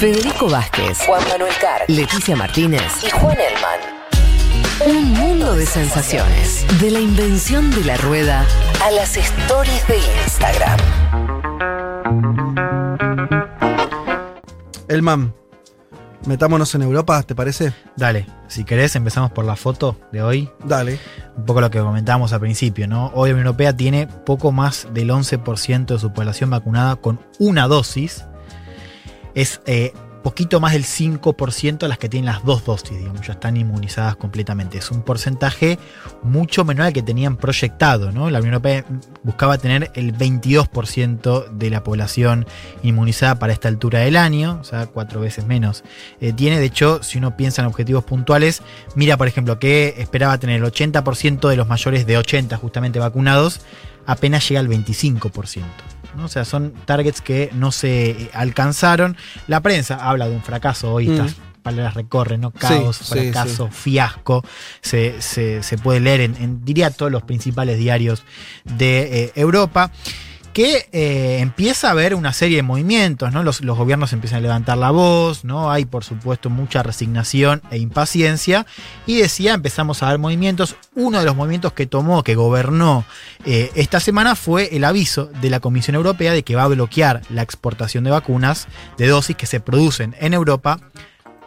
Federico Vázquez, Juan Manuel Carr, Leticia Martínez y Juan Elman. Un mundo de sensaciones. De la invención de la rueda a las stories de Instagram. Elman, metámonos en Europa, ¿te parece? Dale, si querés empezamos por la foto de hoy. Dale. Un poco lo que comentábamos al principio, ¿no? Hoy la Unión Europea tiene poco más del 11% de su población vacunada con una dosis. Es eh, poquito más del 5% las que tienen las dos dosis, digamos, ya están inmunizadas completamente. Es un porcentaje mucho menor al que tenían proyectado, ¿no? La Unión Europea buscaba tener el 22% de la población inmunizada para esta altura del año, o sea, cuatro veces menos. Eh, tiene, de hecho, si uno piensa en objetivos puntuales, mira, por ejemplo, que esperaba tener el 80% de los mayores de 80 justamente vacunados, apenas llega al 25%. O sea, son targets que no se eh, alcanzaron. La prensa habla de un fracaso hoy, estas Mm. palabras recorren, ¿no? Caos, Sí, sí, fracaso, fiasco. Se, se- se puede leer en, en, diría, todos los principales diarios de eh, Europa. Que eh, empieza a haber una serie de movimientos, ¿no? Los, los gobiernos empiezan a levantar la voz, ¿no? Hay, por supuesto, mucha resignación e impaciencia. Y decía, empezamos a ver movimientos. Uno de los movimientos que tomó, que gobernó eh, esta semana fue el aviso de la Comisión Europea de que va a bloquear la exportación de vacunas de dosis que se producen en Europa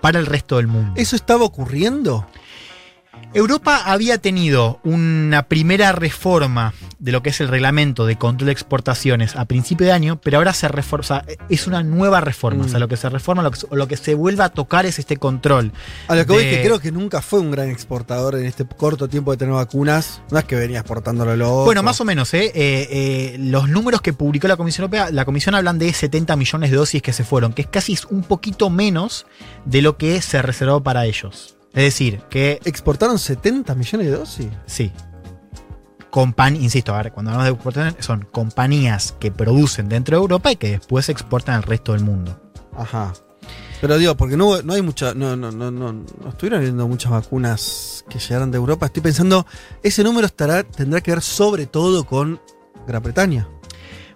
para el resto del mundo. ¿Eso estaba ocurriendo? Europa había tenido una primera reforma de lo que es el reglamento de control de exportaciones a principio de año, pero ahora se sea, es una nueva reforma. Mm. O sea, lo que se reforma, lo que, se- lo que se vuelve a tocar es este control. A lo que voy de- es que creo que nunca fue un gran exportador en este corto tiempo de tener vacunas. No es que venía exportándolo loco. Bueno, más o menos, ¿eh? Eh, eh, los números que publicó la Comisión Europea, la Comisión hablan de 70 millones de dosis que se fueron, que es casi un poquito menos de lo que se reservó para ellos. Es decir, que ¿Exportaron 70 millones de dosis? sí. Compan insisto, a ver, cuando hablamos de exportación, son compañías que producen dentro de Europa y que después exportan al resto del mundo. Ajá. Pero digo, porque no, no hay mucha. No, no, no, no, no estuvieron viendo muchas vacunas que llegaron de Europa. Estoy pensando, ese número estará, tendrá que ver sobre todo con Gran Bretaña.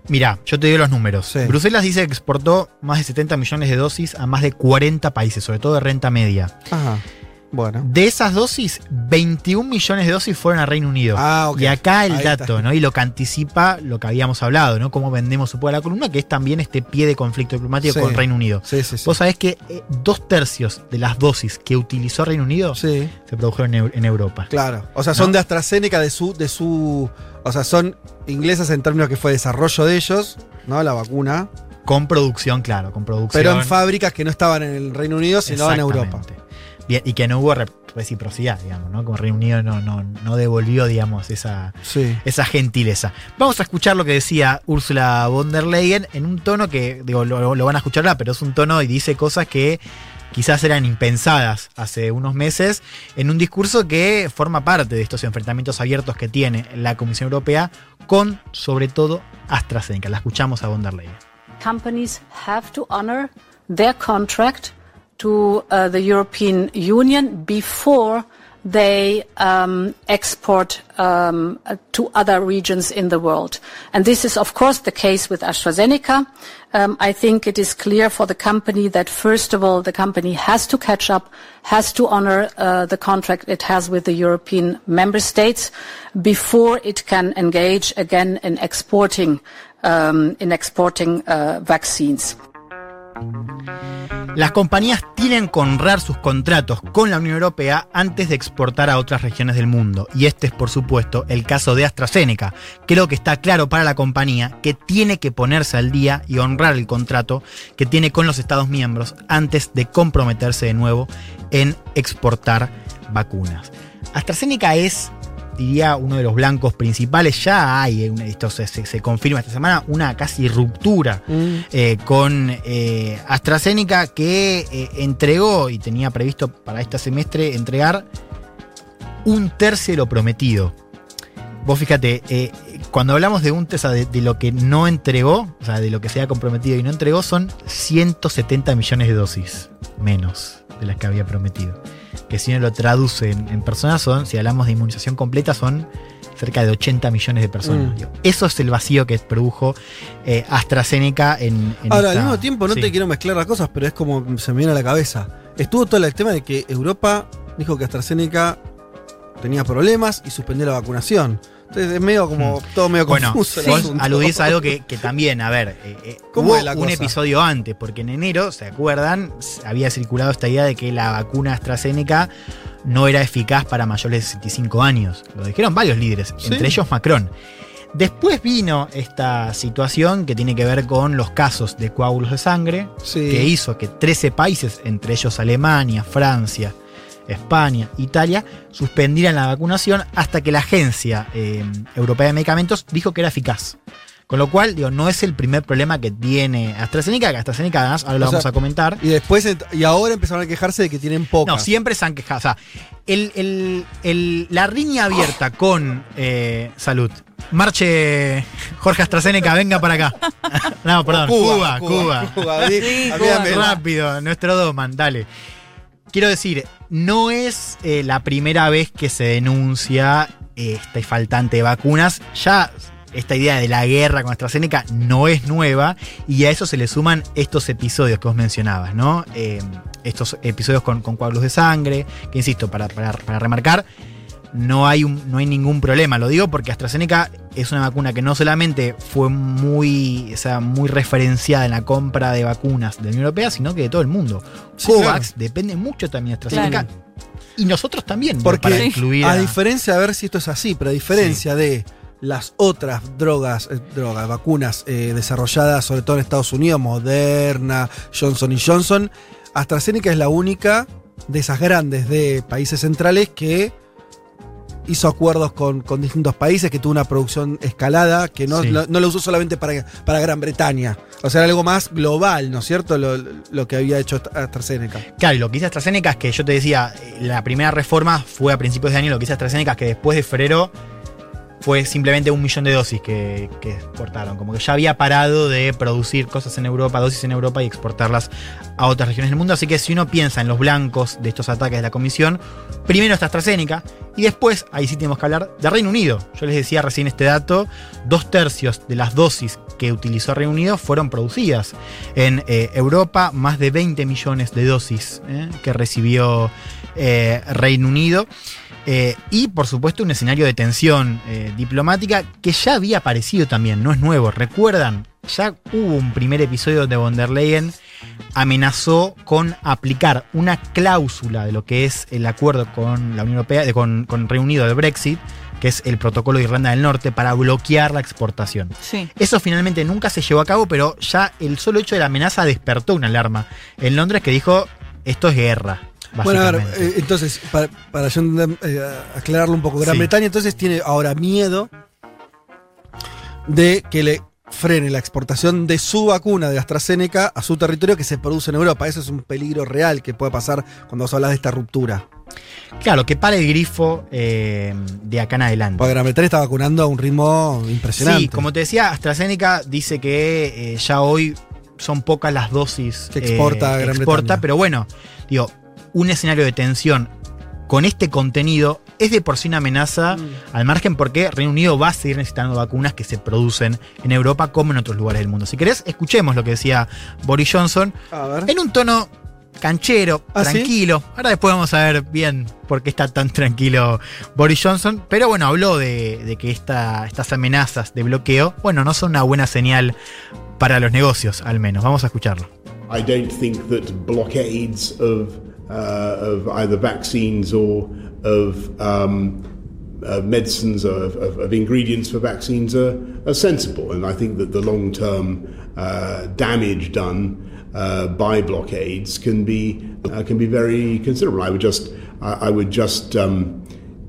Mira, yo te digo los números. Sí. Bruselas dice que exportó más de 70 millones de dosis a más de 40 países, sobre todo de renta media. Ajá. Bueno. De esas dosis, 21 millones de dosis fueron a Reino Unido. Ah, ok. Y acá el Ahí dato, está. ¿no? Y lo que anticipa lo que habíamos hablado, ¿no? Cómo vendemos su poder a la columna, que es también este pie de conflicto diplomático Sí. con Reino Unido. Sí, sí, sí. Vos sabés que eh, dos tercios de las dosis que utilizó Reino Unido se produjeron en, Eu- en Europa. claro. O sea, son ¿No? de AstraZeneca, de su, de su. O sea, son inglesas en términos que fue desarrollo de ellos, ¿no? La vacuna. Con producción, claro, con producción. Pero en fábricas que no estaban en el Reino Unido, sino en Europa. Bien, y que no hubo re- reciprocidad, digamos, ¿no? Como Reino Unido no, no, no devolvió, digamos, esa, Sí. esa gentileza. Vamos a escuchar lo que decía Ursula von der Leyen en un tono que, digo, lo, lo van a escuchar ahora, pero es un tono y dice cosas que quizás eran impensadas hace unos meses, en un discurso que forma parte de estos enfrentamientos abiertos que tiene la Comisión Europea con, sobre todo, AstraZeneca. La escuchamos a von der Leyen. companies have to honor their contract to uh, the European Union before they um, export um, to other regions in the world. And this is, of course, the case with AstraZeneca. Um, I think it is clear for the company that, first of all, the company has to catch up, has to honor uh, the contract it has with the European member states before it can engage again in exporting um, in exporting uh, vaccines. Las compañías tienen que honrar sus contratos con la Unión Europea antes de exportar a otras regiones del mundo. Y este es, por supuesto, el caso de AstraZeneca. Creo que está claro para la compañía que tiene que ponerse al día y honrar el contrato que tiene con los Estados miembros antes de comprometerse de nuevo en exportar vacunas. AstraZeneca es diría uno de los blancos principales. Ya hay, eh, esto se, se- se confirma esta semana, una casi ruptura Mm. eh, con eh, AstraZeneca que eh, entregó y tenía previsto para este semestre entregar un tercio de lo prometido. Vos fíjate, cuando hablamos de un tercio de, de lo que no entregó, o sea, de lo que se había comprometido y no entregó, son 170 millones de dosis menos de las que había prometido. Que si uno lo traduce en, en personas son, si hablamos de inmunización completa, son cerca de 80 millones de personas. Mm. Eso es el vacío que produjo eh, AstraZeneca en, en Ahora, esta- al mismo tiempo, no sí. te quiero mezclar las cosas, pero es como se me viene a la cabeza. Estuvo todo el tema de que Europa dijo que AstraZeneca tenía problemas y suspendió la vacunación. Entonces es medio como, todo medio. Bueno, confuso. el vos aludís a algo que, que también, a ver, eh, eh, ¿Cómo hubo la un cosa? episodio antes, porque en enero, ¿se acuerdan? Había circulado esta idea de que la vacuna AstraZeneca no era eficaz para mayores de 65 años. Lo dijeron varios líderes, Sí. entre ellos Macron. Después vino esta situación que tiene que ver con los casos de coágulos de sangre, Sí. que hizo que 13 países, entre ellos Alemania, Francia, España, Italia, suspendieran la vacunación hasta que la Agencia eh, Europea de Medicamentos dijo que era eficaz. Con lo cual, digo, no es el primer problema que tiene AstraZeneca, que AstraZeneca además, ahora lo O sea, vamos a comentar. Y después, y ahora empezaron a quejarse de que tienen poca. No, siempre se han quejado. O sea, el- el- el- la riña abierta con eh, salud. Marche Jorge AstraZeneca, venga para acá. No, perdón, Cuba, Cuba. Cuba, Sí, habíame- Cuba. Rápido, nuestro Doman, dale. Quiero decir, no es eh, la primera vez que se denuncia este faltante de vacunas. Ya esta idea de la guerra con AstraZeneca no es nueva y a eso se le suman estos episodios que vos mencionabas, ¿no? Eh, estos episodios con, con coágulos de sangre, que insisto, para, para- para remarcar, no hay, un- no hay ningún problema. Lo digo porque AstraZeneca es una vacuna que no solamente fue muy, o sea, muy referenciada en la compra de vacunas de la Unión Europea, sino que de todo el mundo. Sí, COVAX depende mucho también de AstraZeneca. Claro. Y nosotros también. Porque para incluir a a- diferencia, a ver si esto es así, pero a diferencia de las otras drogas, eh, drogas, vacunas eh, desarrolladas sobre todo en Estados Unidos, Moderna, Johnson Johnson, AstraZeneca es la única de esas grandes de países centrales que hizo acuerdos con, con distintos países, que tuvo una producción escalada, que no, Sí. no lo usó solamente para, para Gran Bretaña. O sea, era algo más global, ¿no es cierto? Lo, lo que había hecho AstraZeneca. Claro, y lo que hizo AstraZeneca es que yo te decía, eh, la primera reforma fue a principios de año, lo que hizo AstraZeneca es que después de febrero fue simplemente un millón de dosis que, que exportaron. Como que ya había parado de producir cosas en Europa, dosis en Europa y exportarlas a otras regiones del mundo. Así que si uno piensa en los blancos de estos ataques de la comisión, primero está AstraZeneca y después, ahí sí tenemos que hablar de Reino Unido. Yo les decía recién este dato, dos tercios de las dosis que utilizó Reino Unido fueron producidas en eh, Europa, más de 20 millones de dosis eh, que recibió eh, Reino Unido. Y por supuesto un escenario de tensión diplomática que ya había aparecido también, no es nuevo. ¿Recuerdan? Ya hubo un primer episodio donde von der Leyen amenazó con aplicar una cláusula de lo que es el acuerdo con la Unión Europea, de- con, con Reino Unido del Brexit, que es el protocolo de Irlanda del Norte, para bloquear la exportación. Sí. Eso finalmente nunca se llevó a cabo, pero ya el solo hecho de la amenaza despertó una alarma en Londres que dijo, esto es guerra. Bueno, a ver, básicamente". eh, entonces, para, para yo eh, aclararlo un poco, Gran Sí. Bretaña entonces tiene ahora miedo de que le frene la exportación de su vacuna de AstraZeneca a su territorio que se produce en Europa. Eso es un peligro real que puede pasar cuando vos hablas de esta ruptura. Claro, que para el grifo eh, de acá en adelante. Porque Gran Bretaña está vacunando a un ritmo impresionante. Sí, como te decía, AstraZeneca dice que eh, ya hoy son pocas las dosis Que exporta eh, Gran exporta, Bretaña. pero bueno, digo, un escenario de tensión con este contenido es de por sí una amenaza Mm. al margen porque Reino Unido va a seguir necesitando vacunas que se producen en Europa como en otros lugares del mundo. Si querés, escuchemos lo que decía Boris Johnson A ver. en un tono canchero, ¿Ah, sí? tranquilo. Ahora después vamos a ver bien por qué está tan tranquilo Boris Johnson. Pero bueno, habló de, de que esta- estas amenazas de bloqueo, bueno, no son una buena señal para los negocios, al menos. Vamos a escucharlo. I don't think that blockades of, of either vaccines or of um, uh, medicines or of, of, of ingredients for vaccines are, are sensible. And I think that the long term uh, damage done uh, by blockades can be, uh, can be very considerable. I would just, I, would just um,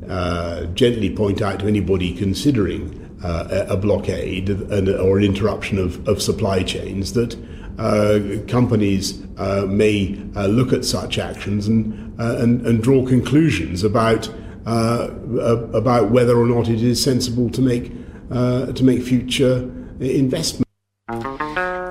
uh, gently point out to anybody considering uh, a a blockade and, or an interruption of, of supply chains that uh, companies uh, may uh, look at such actions and, uh, and, and draw conclusions about, uh, uh, about whether or not it is sensible to make, to make future investments.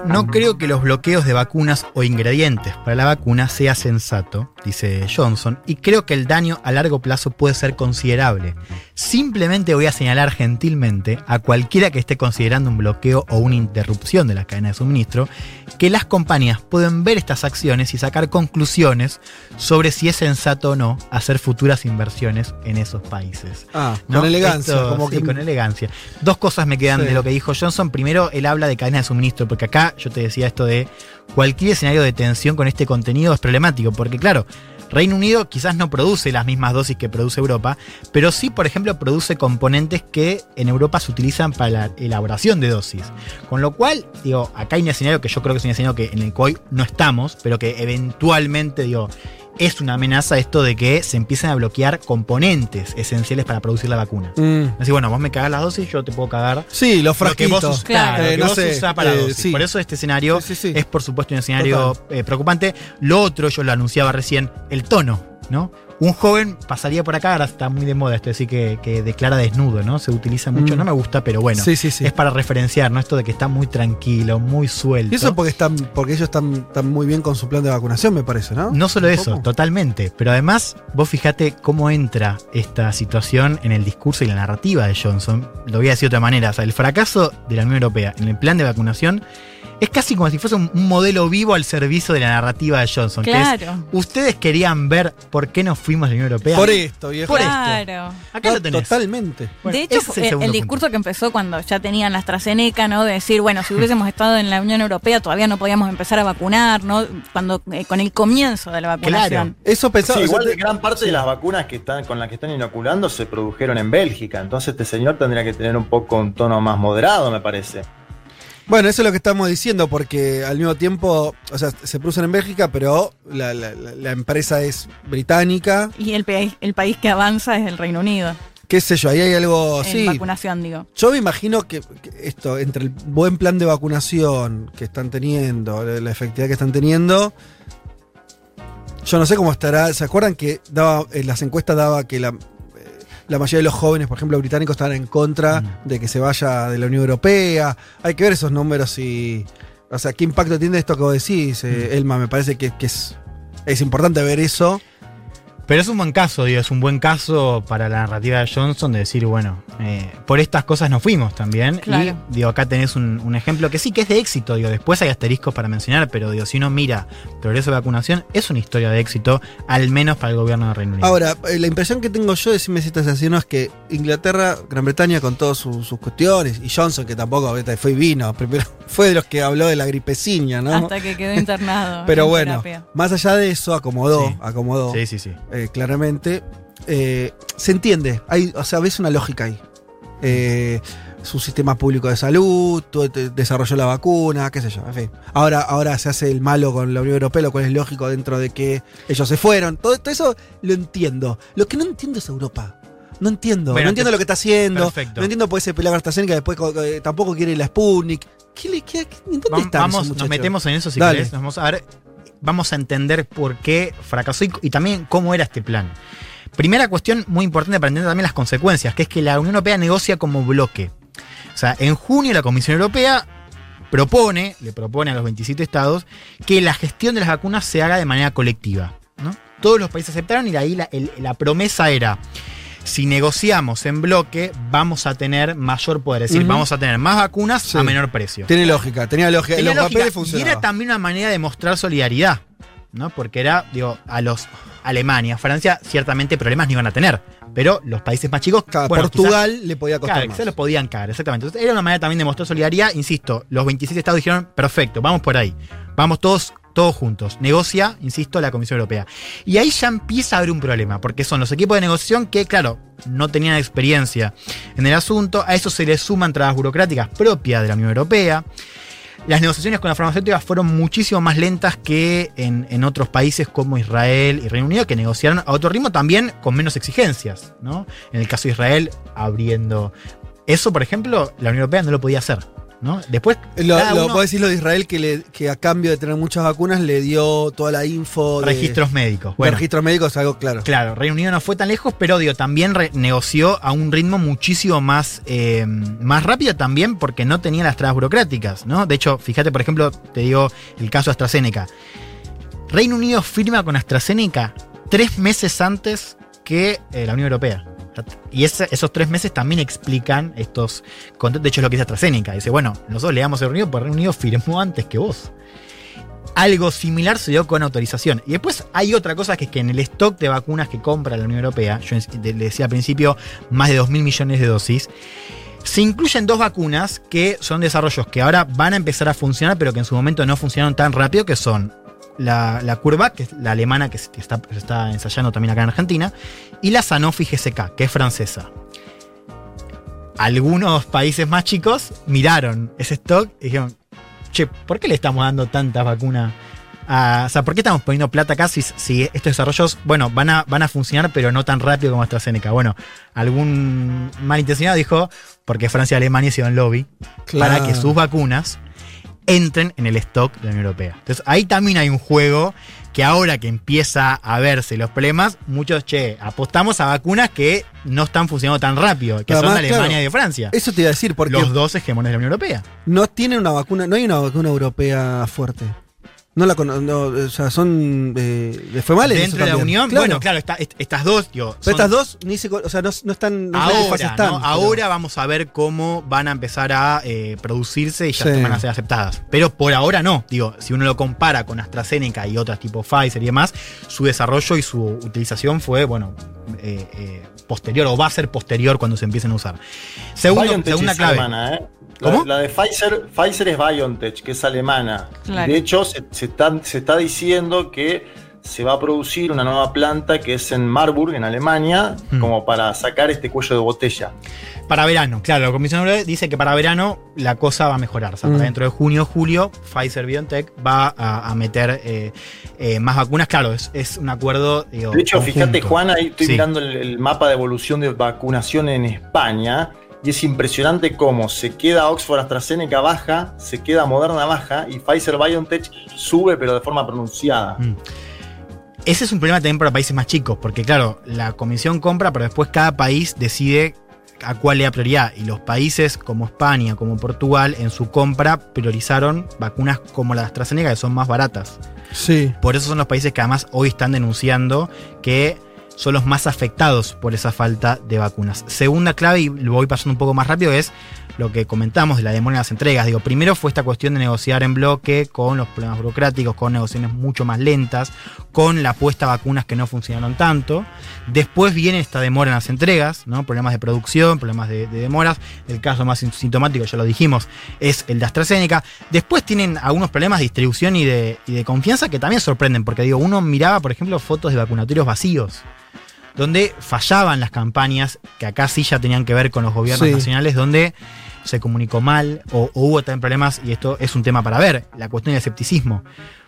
No creo que los bloqueos de vacunas o ingredientes para la vacuna sea sensato, dice Johnson, y creo que el daño a largo plazo puede ser considerable. Simplemente voy a señalar gentilmente a cualquiera que esté considerando un bloqueo o una interrupción de la cadena de suministro que las compañías pueden ver estas acciones y sacar conclusiones sobre si es sensato o no hacer futuras inversiones en esos países. Ah, ¿no? con elegancia. Esto, como sí, que, con elegancia. Dos cosas me quedan Sí. de lo que dijo Johnson. Primero, él habla de cadena de suministro, porque acá yo te decía esto de cualquier escenario de tensión con este contenido es problemático, porque claro, Reino Unido quizás no produce las mismas dosis que produce Europa, pero sí, por ejemplo, produce componentes que en Europa se utilizan para la elaboración de dosis. Con lo cual, digo, acá hay un escenario que yo creo que es un escenario que en el que hoy no estamos, pero que eventualmente, digo, es una amenaza esto de que se empiecen a bloquear componentes esenciales para producir la vacuna. Mm. Así, bueno, vos me cagás las dosis, yo te puedo cagar Sí, los lo que vos, frasquitos. claro, Eh, lo que no vos sé, usás para eh, dosis. sí. Por eso este escenario Sí, sí, sí. es, por supuesto, un escenario eh, preocupante. Lo otro, yo lo anunciaba recién, el tono, ¿no? Un joven pasaría por acá, ahora está muy de moda esto, de decir que, que declara desnudo, ¿no? Se utiliza mucho, Mm. no me gusta, pero bueno. Sí, sí, sí. Es para referenciar, ¿no? Esto de que está muy tranquilo, muy suelto. Y eso porque están, porque ellos están, están muy bien con su plan de vacunación, me parece, ¿no? No solo eso, poco. totalmente. Pero además, vos fijate cómo entra esta situación en el discurso y la narrativa de Johnson. Lo voy a decir de otra manera. O sea, el fracaso de la Unión Europea en el plan de vacunación es casi como si fuese un, un modelo vivo al servicio de la narrativa de Johnson. que es, Claro. Ustedes querían ver por qué nos fuimos de la Unión Europea. Por esto, viejo. Por esto. Claro. Acá lo tenés. Totalmente. Bueno, de hecho, es el punto. discurso que empezó cuando ya tenían la AstraZeneca, ¿no? De decir, bueno, si hubiésemos estado en la Unión Europea todavía no podíamos empezar a vacunar, ¿no? Cuando eh, con el comienzo de la vacunación. Eso pensaba. Sí, o sea, igual te- gran parte de las vacunas que están con las que están inoculando se produjeron en Bélgica. Entonces este señor tendría que tener un poco un tono más moderado, me parece. Bueno, eso es lo que estamos diciendo, porque al mismo tiempo, o sea, se producen en Bélgica, pero la, la- la- la empresa es británica. Y el, país- el país que avanza es el Reino Unido. Qué sé yo, ahí hay algo. en Oh, sí. vacunación, digo. Yo me imagino que, que esto, entre el buen plan de vacunación que están teniendo, la efectividad que están teniendo, yo no sé cómo estará. ¿Se acuerdan que daba, en las encuestas daba que la, la mayoría de los jóvenes, por ejemplo, británicos, estaban en contra Mm. de que se vaya de la Unión Europea? Hay que ver esos números y. O sea, ¿qué impacto tiene esto que vos decís, eh, Mm. Elma? Me parece que, que es, es importante ver eso. Pero es un buen caso, digo, es un buen caso para la narrativa de Johnson de decir, bueno, eh, por estas cosas nos fuimos también. Claro. Y digo, acá tenés un, un ejemplo que sí que es de éxito, digo, después hay asteriscos para mencionar, pero digo, si uno mira progreso de vacunación, es una historia de éxito, al menos para el gobierno de Reino Unido. Ahora, eh, la impresión que tengo yo, decime si estás así, no es que Inglaterra, Gran Bretaña con todas sus, sus cuestiones, y Johnson, que tampoco fue y vino, primero fue de los que habló de la gripeciña, ¿no? Hasta que quedó internado. Pero en bueno, terapia. más allá de eso, acomodó, Sí. acomodó, sí, sí, sí. eh, claramente. Eh, se entiende, hay, o sea, ves una lógica ahí. Eh, su sistema público de salud, desarrolló la vacuna, qué sé yo, en fin. Ahora, ahora se hace el malo con la Unión Europea, lo cual es lógico dentro de que ellos se fueron. Todo, todo eso lo entiendo. Lo que no entiendo es Europa. No entiendo, Bueno, no entiendo te- lo que está haciendo. Perfecto. No entiendo por qué se pelea con AstraZeneca, después eh, tampoco quiere la Sputnik. ¿Qué le queda? ¿Qué- ¿Dónde Vam- están vamos, nos metemos en eso si Dale. querés. Nos vamos a ver, vamos a entender por qué fracasó y, y también cómo era este plan. Primera cuestión muy importante para entender también las consecuencias, que es que la Unión Europea negocia como bloque. O sea, en junio la Comisión Europea propone, le propone a los 27 estados, que la gestión de las vacunas se haga de manera colectiva. ¿no? Todos los países aceptaron y de ahí la, el- la promesa era, si negociamos en bloque, vamos a tener mayor poder, es decir, vamos a tener más vacunas Sí. a menor precio. Tiene lógica, tenía lógica. Tenía los lógica, papeles y funcionaban. era también una manera de mostrar solidaridad, ¿no? Porque era, digo, a los Alemania, Francia, ciertamente problemas no iban a tener. Pero los países más chicos, Claro, bueno, Portugal le podía costar claro, más. quizás lo podían caer, exactamente. Entonces, era una manera también de mostrar solidaridad. Insisto, los 27 estados dijeron, perfecto, vamos por ahí. Vamos todos, todos juntos. Negocia, insisto, la Comisión Europea. Y ahí ya empieza a haber un problema, porque son los equipos de negociación que, claro, no tenían experiencia en el asunto. A eso se le suman trabas burocráticas propias de la Unión Europea. Las negociaciones con las farmacéuticas fueron muchísimo más lentas que en, en otros países como Israel y Reino Unido, que negociaron a otro ritmo también con menos exigencias. ¿no? En el caso de Israel, abriendo. Eso, por ejemplo, la Unión Europea no lo podía hacer. ¿No? Después, Lo, cada lo- uno- vos decís lo de Israel que, le- que a cambio de tener muchas vacunas le dio toda la info de registros médicos. Bueno, registros médicos, algo claro. Claro, Reino Unido no fue tan lejos, pero digo, también negoció a un ritmo muchísimo más, eh, más rápido también porque no tenía las trabas burocráticas, ¿no? De hecho, fíjate, por ejemplo, te digo el caso de AstraZeneca. Reino Unido firma con AstraZeneca tres meses antes que eh, la Unión Europea. Y esos tres meses también explican estos De hecho, es lo que dice AstraZeneca. Dice, bueno, nosotros le damos el Reino Unido, pero el Reino Unido firmó antes que vos. Algo similar se dio con autorización. Y después hay otra cosa que es que en el stock de vacunas que compra la Unión Europea, yo le decía al principio, más de 2 mil millones de dosis, se incluyen dos vacunas que son desarrollos que ahora van a empezar a funcionar, pero que en su momento no funcionaron tan rápido, que son la, curva, que es la alemana que está, se está ensayando también acá en Argentina, y la Sanofi GSK, que es francesa. Algunos países más chicos miraron ese stock y dijeron, che, ¿por qué le estamos dando tantas vacunas? o sea, ¿por qué estamos poniendo plata acá si, estos desarrollos, bueno, van a, van a funcionar, pero no tan rápido como AstraZeneca? Bueno, algún malintencionado dijo, porque Francia y Alemania hicieron lobby para que sus vacunas entren en el stock de la Unión Europea. Entonces ahí también hay un juego que ahora que empieza a verse los problemas, muchos, che, apostamos a vacunas que no están funcionando tan rápido, que son de Alemania y de Francia. Eso te iba a decir, porque... Los dos hegemones de la Unión Europea. No tienen una vacuna, no hay una vacuna europea fuerte. No la no, o sea, son eh, de females. Dentro de la Unión, bueno, claro, estas dos, Pero estas dos ni o sea, no, están. ahora, ahora vamos a ver cómo van a empezar a eh, producirse y ya van a ser aceptadas. Pero por ahora no. Digo, si uno lo compara con AstraZeneca y otras tipo Pfizer y demás, su desarrollo y su utilización fue, bueno, eh, posterior o va a ser posterior cuando se empiecen a usar. Segundo, segunda clave. ¿Cómo? La, de Pfizer, Pfizer es BioNTech, que es alemana. De hecho, se, está, se está diciendo que se va a producir una nueva planta que es en Marburg, en Alemania, hmm. como para sacar este cuello de botella. Para verano, claro, la Comisión Europea dice que para verano la cosa va a mejorar. O sea, para hmm. dentro de junio, julio, Pfizer BioNTech va a, meter eh, eh, más vacunas. Claro, es, un acuerdo. de hecho, fíjate, Juan, ahí estoy mirando el mapa de evolución de vacunación en España. Y es impresionante cómo se queda Oxford AstraZeneca baja, se queda Moderna baja y Pfizer BioNTech sube, pero de forma pronunciada. Mm. Ese es un problema también para países más chicos, porque claro, la comisión compra, pero después cada país decide a cuál le da prioridad. Y los países como España, como Portugal, en su compra priorizaron vacunas como la de AstraZeneca, que son más baratas. Sí. Por eso son los países que además hoy están denunciando que son los más afectados por esa falta de vacunas. Segunda clave, y lo voy pasando un poco más rápido, es lo que comentamos de la demora de las entregas. Digo, primero fue esta cuestión de negociar en bloque con los problemas burocráticos, con negociaciones mucho más lentas, con la puesta a vacunas que no funcionaron tanto. Después viene esta demora en las entregas, ¿no? Problemas de producción, problemas de, demoras. El caso más sintomático, ya lo dijimos, es el de AstraZeneca. Después tienen algunos problemas de distribución y de, y de confianza que también sorprenden, porque digo, uno miraba, por ejemplo, fotos de vacunatorios vacíos donde fallaban las campañas, que acá sí ya tenían que ver con los gobiernos nacionales, donde se comunicó mal o, hubo también problemas, y esto es un tema para ver, la cuestión del escepticismo.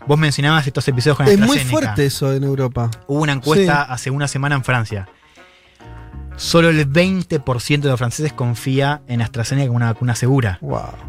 Vos mencionabas estos episodios con Es muy fuerte eso en Europa. Hubo una encuesta hace una semana en Francia. Solo el 20% de los franceses confía en AstraZeneca como una vacuna segura.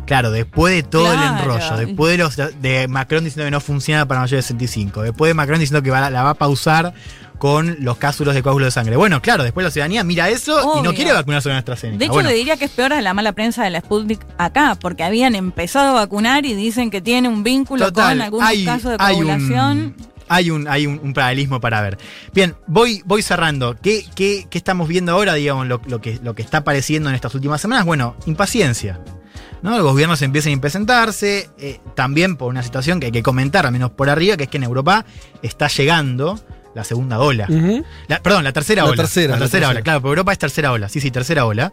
Claro, después de todo el enrollo, después de, los, de Macron diciendo que no funciona para mayores de 65, después de Macron diciendo que la va a pausar con los cápsulos de coágulo de sangre. Bueno, claro, después la ciudadanía mira eso y no quiere vacunarse con AstraZeneca. De hecho, le diría que es peor a la mala prensa de la Sputnik acá, porque habían empezado a vacunar y dicen que tiene un vínculo con algunos casos de coagulación. Hay un, hay un, paralelismo para ver. Bien, voy, voy cerrando. ¿Qué, qué, qué estamos viendo ahora, digamos, lo, que, lo que está apareciendo en estas últimas semanas? Bueno, impaciencia. ¿no? Los gobiernos empiezan a presentarse, eh, también por una situación que hay que comentar, al menos por arriba, que es que en Europa está llegando la segunda ola. perdón, la tercera ola. Tercera, la, tercera, ola, claro, por Europa es tercera ola. Sí, sí, tercera ola.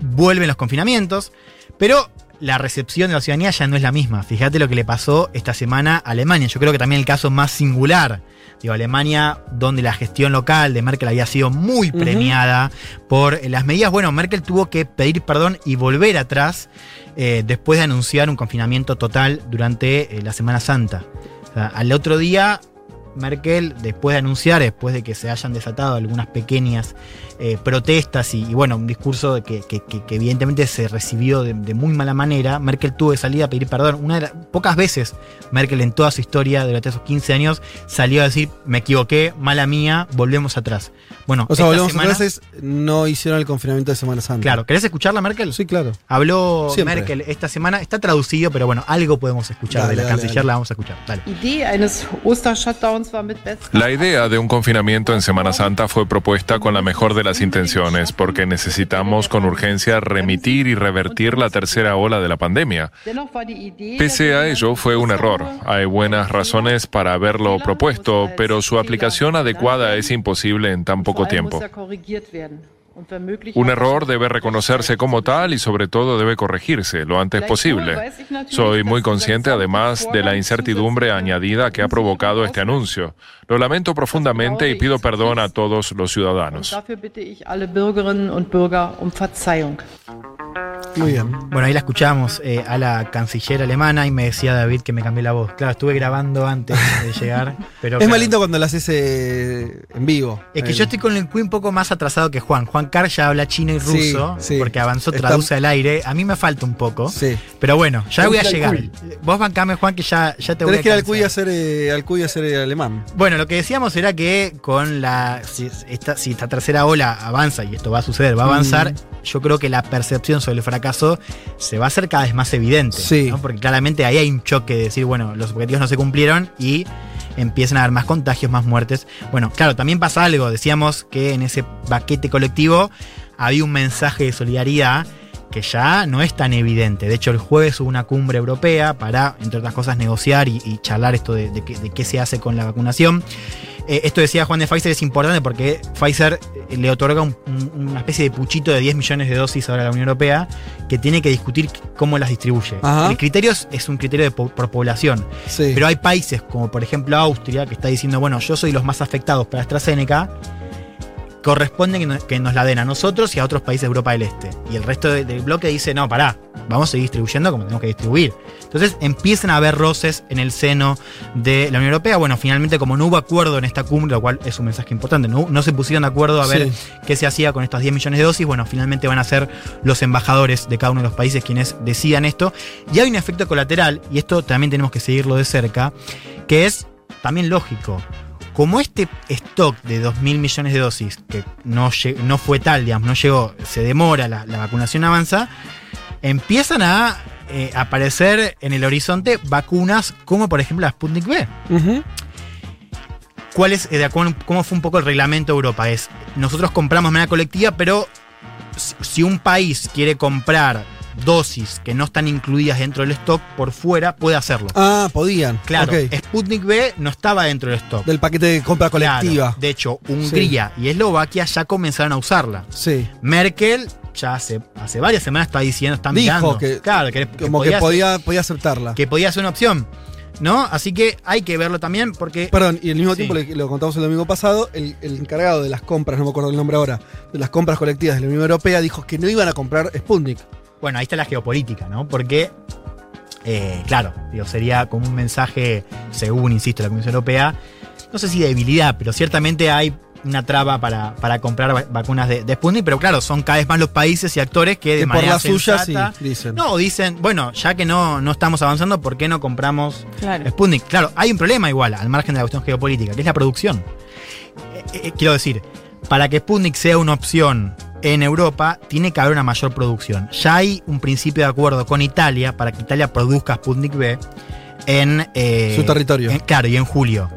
Vuelven los confinamientos, pero la recepción de la ciudadanía ya no es la misma. Fíjate lo que le pasó esta semana a Alemania. Yo creo que también el caso más singular. Digo, Alemania, donde la gestión local de Merkel había sido muy premiada por las medidas. Bueno, Merkel tuvo que pedir perdón y volver atrás eh, después de anunciar un confinamiento total durante eh, la Semana Santa. al otro día Merkel, después de anunciar, después de que se hayan desatado algunas pequeñas eh, protestas y, bueno, un discurso que, evidentemente se recibió de, muy mala manera, Merkel tuvo que salir a pedir perdón. Una de pocas veces Merkel en toda su historia durante esos 15 años salió a decir, me equivoqué, mala mía, volvemos atrás. Bueno, o sea, volvemos atrás no hicieron el confinamiento de Semana Santa. Claro, ¿querés escucharla Merkel? Sí, claro. Habló Merkel esta semana, está traducido, pero bueno, algo podemos escuchar de la canciller, la vamos a escuchar. La idea de un confinamiento en Semana Santa fue propuesta con la mejor de las intenciones, porque necesitamos con urgencia remitir y revertir la tercera ola de la pandemia. Pese a ello, fue un error. Hay buenas razones para haberlo propuesto, pero su aplicación adecuada es imposible en tan poco tiempo. Un error debe reconocerse como tal y sobre todo debe corregirse lo antes posible. Soy muy consciente además de la incertidumbre añadida que ha provocado este anuncio. Lo lamento profundamente y pido perdón a todos los ciudadanos. Muy bien. Bueno, ahí la escuchamos eh, a la canciller alemana y me decía David que me cambié la voz. Claro, estuve grabando antes de llegar. Pero es más lindo cuando lo haces eh, en vivo. Es que yo estoy con el Queen un poco más atrasado que Juan. Juan Carr ya habla chino y ruso porque avanzó, traduce al aire. A mí me falta un poco. Sí. Pero bueno, ya voy a llegar. Vos bancame, Juan, que ya, ya te voy a que ir al Cuy a hacer, eh, al Cuy a hacer alemán. Bueno, lo que decíamos era que con la. Si esta, si esta tercera ola avanza, y esto va a suceder, va a avanzar, mm. yo creo que la percepción sobre el fracaso caso se va a hacer cada vez más evidente. Porque claramente ahí hay un choque de decir, bueno, los objetivos no se cumplieron y empiezan a haber más contagios, más muertes. Bueno, claro, también pasa algo. Decíamos que en ese paquete colectivo había un mensaje de solidaridad que ya no es tan evidente. De hecho, el jueves hubo una cumbre europea para, entre otras cosas, negociar y, charlar esto de, qué, se hace con la vacunación. Eh, esto decía Juan de Pfizer, es importante porque Pfizer eh, le otorga una especie de puchito de 10 millones de dosis ahora a la Unión Europea que tiene que discutir cómo las distribuye. El criterio es un criterio de por población. Pero hay países como por ejemplo Austria que está diciendo, bueno, yo soy los más afectados para AstraZeneca corresponde que nos, la den a nosotros y a otros países de Europa del Este. Y el resto del bloque dice, no, pará, vamos a seguir distribuyendo como tenemos que distribuir. Entonces empiezan a haber roces en el seno de la Unión Europea. Bueno, finalmente como no hubo acuerdo en esta cumbre, lo cual es un mensaje importante, no, se pusieron de acuerdo a ver qué se hacía con estos 10 millones de dosis, bueno, finalmente van a ser los embajadores de cada uno de los países quienes decidan esto. Y hay un efecto colateral, y esto también tenemos que seguirlo de cerca, que es también lógico como este stock de 2.000 millones de dosis, que no, no fue tal, digamos, no llegó, se demora, la, vacunación avanza, empiezan a eh, aparecer en el horizonte vacunas como por ejemplo la Sputnik B. ¿Cuál es, eh, cómo fue un poco el reglamento de Europa? Es, nosotros compramos de manera colectiva, pero si un país quiere comprar dosis que no están incluidas dentro del stock por fuera, puede hacerlo. Ah, podían. Claro, Sputnik B no estaba dentro del stock. Del paquete de compra colectiva. De hecho, Hungría y Eslovaquia ya comenzaron a usarla. Sí. Merkel ya hace, hace varias semanas está diciendo, está Dijo que, claro, que, como que podía, podía aceptarla. Que podía ser una opción. ¿No? Así que hay que verlo también porque. Perdón, y al mismo tiempo lo contamos el domingo pasado, el, el, encargado de las compras, no me acuerdo el nombre ahora, de las compras colectivas de la Unión Europea dijo que no iban a comprar Sputnik. Bueno, ahí está la geopolítica, ¿no? Porque, eh, claro, digo, sería como un mensaje, según, insisto, la Comisión Europea, no sé si de debilidad, pero ciertamente hay una traba para, comprar vacunas de, Sputnik, pero claro, son cada vez más los países y actores que, de manera por la suya sí, dicen. No, dicen, bueno, ya que no, no estamos avanzando, ¿por qué no compramos Sputnik? Claro, hay un problema igual, al margen de la cuestión geopolítica, que es la producción. Eh, eh, quiero decir, para que Sputnik sea una opción en Europa tiene que haber una mayor producción. Ya hay un principio de acuerdo con Italia para que Italia produzca Sputnik B en eh, su territorio. claro, y en julio.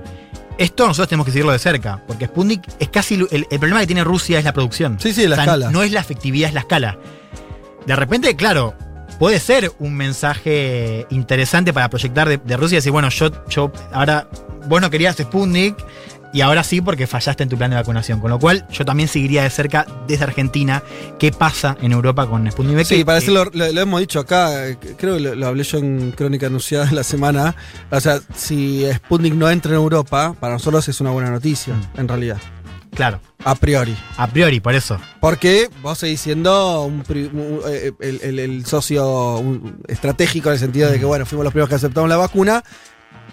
Esto nosotros tenemos que seguirlo de cerca, porque Sputnik es casi. El, problema que tiene Rusia es la producción. Sí, sí, la escala. No es la efectividad, es la escala. De repente, claro, puede ser un mensaje interesante para proyectar de, de Rusia y decir, bueno, yo, yo ahora vos no querías Sputnik, y ahora sí porque fallaste en tu plan de vacunación. Con lo cual, yo también seguiría de cerca desde Argentina qué pasa en Europa con Sputnik V. Sí, para lo, lo, hemos dicho acá, creo que lo, hablé yo en Crónica Anunciada la semana. O sea, si Sputnik no entra en Europa, para nosotros es una buena noticia, mm. en realidad. Claro. A priori. A priori, por eso. Porque vos seguís siendo eh, el, socio estratégico en el sentido de que, bueno, fuimos los primeros que aceptamos la vacuna,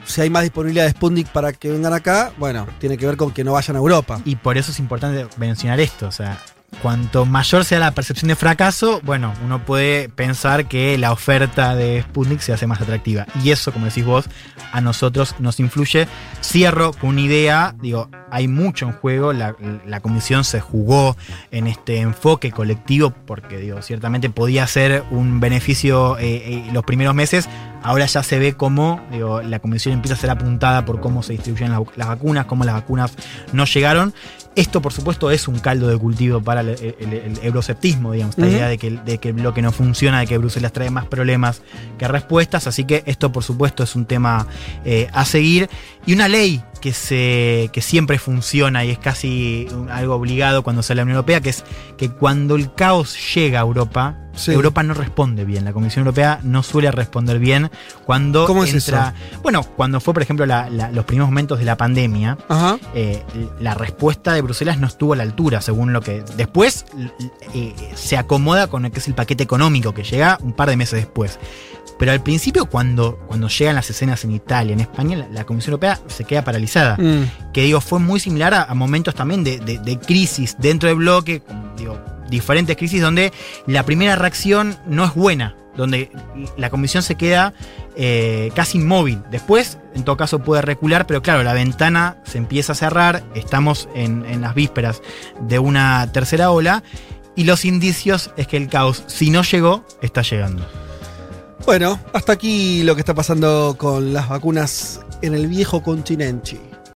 si hay más disponibilidad de Sputnik para que vengan acá, bueno, tiene que ver con que no vayan a Europa. Y por eso es importante mencionar esto, o sea, cuanto mayor sea la percepción de fracaso, bueno, uno puede pensar que la oferta de Sputnik se hace más atractiva. Y eso, como decís vos, a nosotros nos influye. Cierro con una idea, digo, hay mucho en juego, la, comisión se jugó en este enfoque colectivo porque, digo, ciertamente podía ser un beneficio eh, eh, los primeros meses. Ahora ya se ve cómo la Comisión empieza a ser apuntada por cómo se distribuyen las, vacunas, cómo las vacunas no llegaron. Esto, por supuesto, es un caldo de cultivo para el, euroceptismo, digamos, la idea de que, de que no funciona, de que Bruselas trae más problemas que respuestas. Así que esto, por supuesto, es un tema eh, a seguir. Y una ley que, se, que siempre funciona y es casi algo obligado cuando sale la Unión Europea, que es que cuando el caos llega a Europa, Europa no responde bien. La Comisión Europea no suele responder bien cuando ¿Cómo entra. bueno, cuando fue, por ejemplo, los primeros momentos de la pandemia, eh, la respuesta de Bruselas no estuvo a la altura, según lo que. Después eh, se acomoda con el que es el paquete económico, que llega un par de meses después. Pero al principio, cuando, cuando llegan las escenas en Italia, en España, la, Comisión Europea se queda paralizada. Mm. Que digo, fue muy similar a, momentos también de, crisis dentro del bloque, digo, diferentes crisis donde la primera reacción no es buena, donde la comisión se queda eh, casi inmóvil. Después, en todo caso, puede recular, pero claro, la ventana se empieza a cerrar, estamos en, en las vísperas de una tercera ola y los indicios es que el caos, si no llegó, está llegando. Bueno, hasta aquí lo que está pasando con las vacunas en el viejo continente.